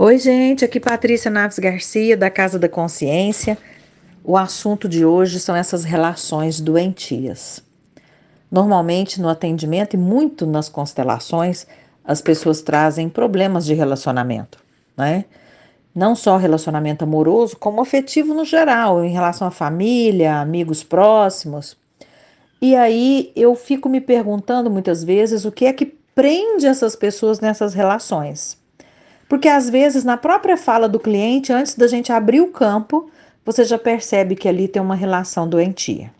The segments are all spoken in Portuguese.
Oi, gente, aqui Patrícia Naves Garcia, da Casa da Consciência. O assunto de hoje são essas relações doentias. Normalmente, no atendimento e muito nas constelações, as pessoas trazem problemas de relacionamento, né? Não só relacionamento amoroso, como afetivo no geral, em relação à família, amigos próximos. E aí eu fico me perguntando muitas vezes o que é que prende essas pessoas nessas relações. Porque às vezes, na própria fala do cliente, antes da gente abrir o campo, você já percebe que ali tem uma relação doentia.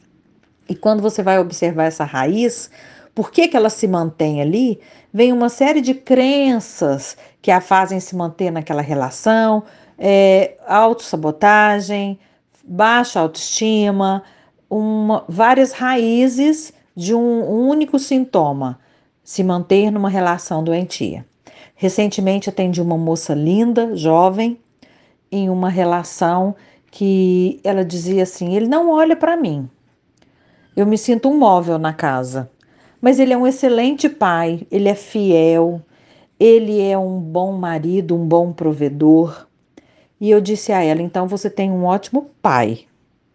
E quando você vai observar essa raiz, por que, que ela se mantém ali, vem uma série de crenças que a fazem se manter naquela relação, é, autossabotagem, baixa autoestima, uma, várias raízes de um, um único sintoma, se manter numa relação doentia. Recentemente atendi uma moça linda, jovem, em uma relação que ela dizia assim: ele não olha para mim. Eu me sinto um móvel na casa. Mas ele é um excelente pai, ele é fiel, ele é um bom marido, um bom provedor. E eu disse a ela: então você tem um ótimo pai,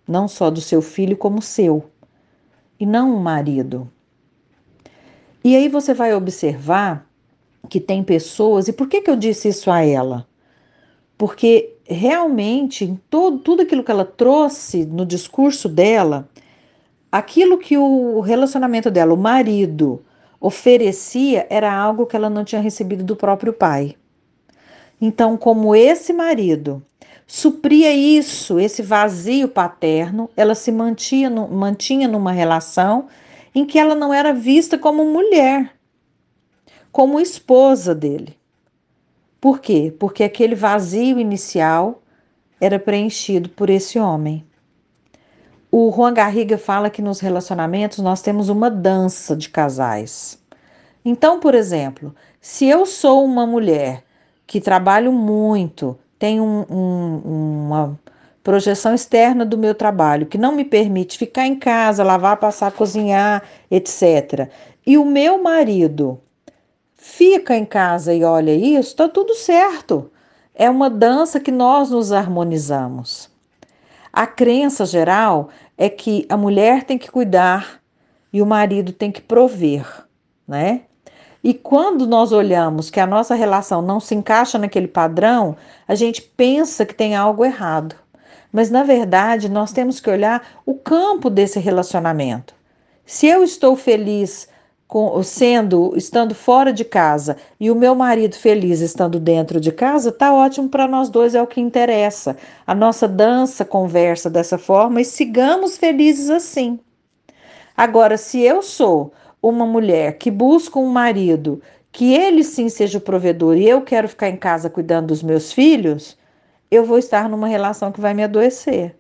não só do seu filho, como seu, e não um marido. E aí você vai observar que tem pessoas, e por que, que eu disse isso a ela? Porque realmente, em todo, tudo aquilo que ela trouxe no discurso dela, aquilo que o relacionamento dela, o marido, oferecia era algo que ela não tinha recebido do próprio pai. Então, como esse marido supria isso, esse vazio paterno, ela se mantinha, mantinha numa relação em que ela não era vista como mulher como esposa dele. Por quê? Porque aquele vazio inicial era preenchido por esse homem. O Juan Garriga fala que nos relacionamentos nós temos uma dança de casais. Então, por exemplo, se eu sou uma mulher que trabalho muito, tenho um, um, uma projeção externa do meu trabalho que não me permite ficar em casa, lavar, passar, cozinhar, etc. E o meu marido fica em casa e olha isso, está tudo certo. É uma dança que nós nos harmonizamos. A crença geral é que a mulher tem que cuidar e o marido tem que prover, né? E quando nós olhamos que a nossa relação não se encaixa naquele padrão, a gente pensa que tem algo errado. Mas na verdade, nós temos que olhar o campo desse relacionamento. Se eu estou feliz com, sendo estando fora de casa e o meu marido feliz estando dentro de casa, tá ótimo para nós dois, é o que interessa. A nossa dança conversa dessa forma e sigamos felizes assim. Agora, se eu sou uma mulher que busca um marido que ele sim seja o provedor e eu quero ficar em casa cuidando dos meus filhos, eu vou estar numa relação que vai me adoecer.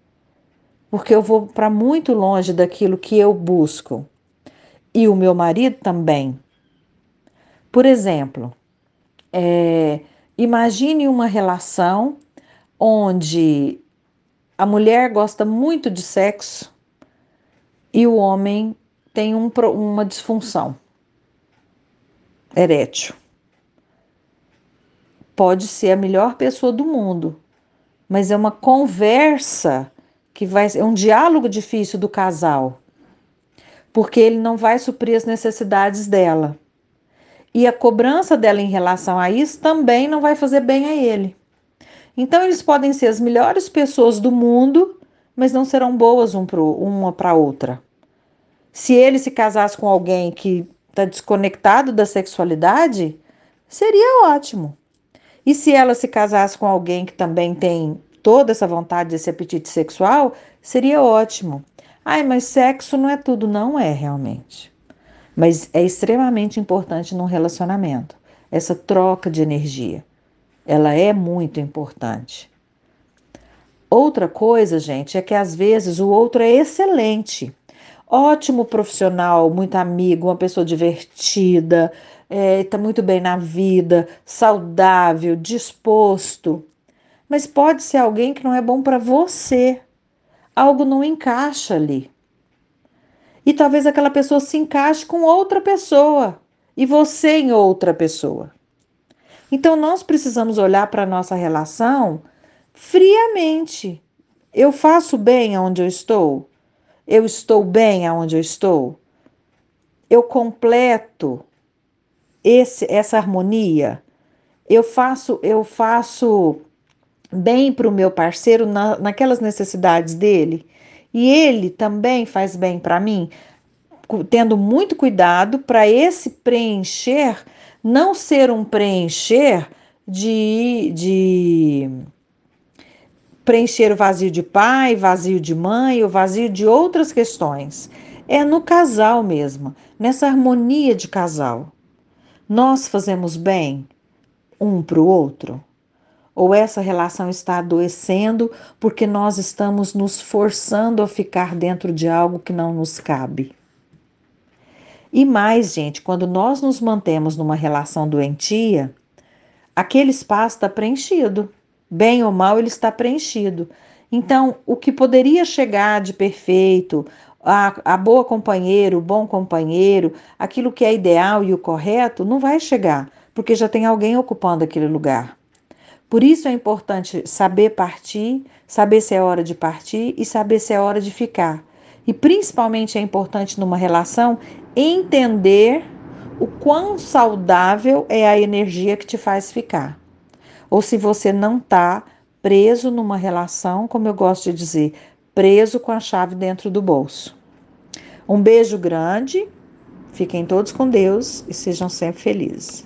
Porque eu vou para muito longe daquilo que eu busco e o meu marido também. Por exemplo, é, imagine uma relação onde a mulher gosta muito de sexo e o homem tem um, uma disfunção erétil. Pode ser a melhor pessoa do mundo, mas é uma conversa que vai é um diálogo difícil do casal porque ele não vai suprir as necessidades dela. E a cobrança dela em relação a isso também não vai fazer bem a ele. Então, eles podem ser as melhores pessoas do mundo, mas não serão boas um pro, uma para outra. Se ele se casasse com alguém que está desconectado da sexualidade, seria ótimo. E se ela se casasse com alguém que também tem toda essa vontade, esse apetite sexual, seria ótimo. Ai, mas sexo não é tudo. Não é realmente. Mas é extremamente importante num relacionamento. Essa troca de energia. Ela é muito importante. Outra coisa, gente, é que às vezes o outro é excelente. Ótimo profissional, muito amigo, uma pessoa divertida, está é, tá muito bem na vida, saudável, disposto. Mas pode ser alguém que não é bom para você algo não encaixa ali. E talvez aquela pessoa se encaixe com outra pessoa e você em outra pessoa. Então nós precisamos olhar para a nossa relação friamente. Eu faço bem aonde eu estou? Eu estou bem aonde eu estou? Eu completo esse, essa harmonia? Eu faço, eu faço bem para o meu parceiro na, naquelas necessidades dele? E ele também faz bem para mim? Tendo muito cuidado para esse preencher não ser um preencher de, de preencher o vazio de pai, vazio de mãe, o vazio de outras questões. É no casal mesmo, nessa harmonia de casal. Nós fazemos bem um para o outro? Ou essa relação está adoecendo porque nós estamos nos forçando a ficar dentro de algo que não nos cabe? E mais, gente, quando nós nos mantemos numa relação doentia, aquele espaço está preenchido. Bem ou mal, ele está preenchido. Então, o que poderia chegar de perfeito, a, a boa companheiro, o bom companheiro, aquilo que é ideal e o correto, não vai chegar, porque já tem alguém ocupando aquele lugar. Por isso é importante saber partir, saber se é hora de partir e saber se é hora de ficar. E principalmente é importante numa relação entender o quão saudável é a energia que te faz ficar. Ou se você não está preso numa relação, como eu gosto de dizer, preso com a chave dentro do bolso. Um beijo grande, fiquem todos com Deus e sejam sempre felizes.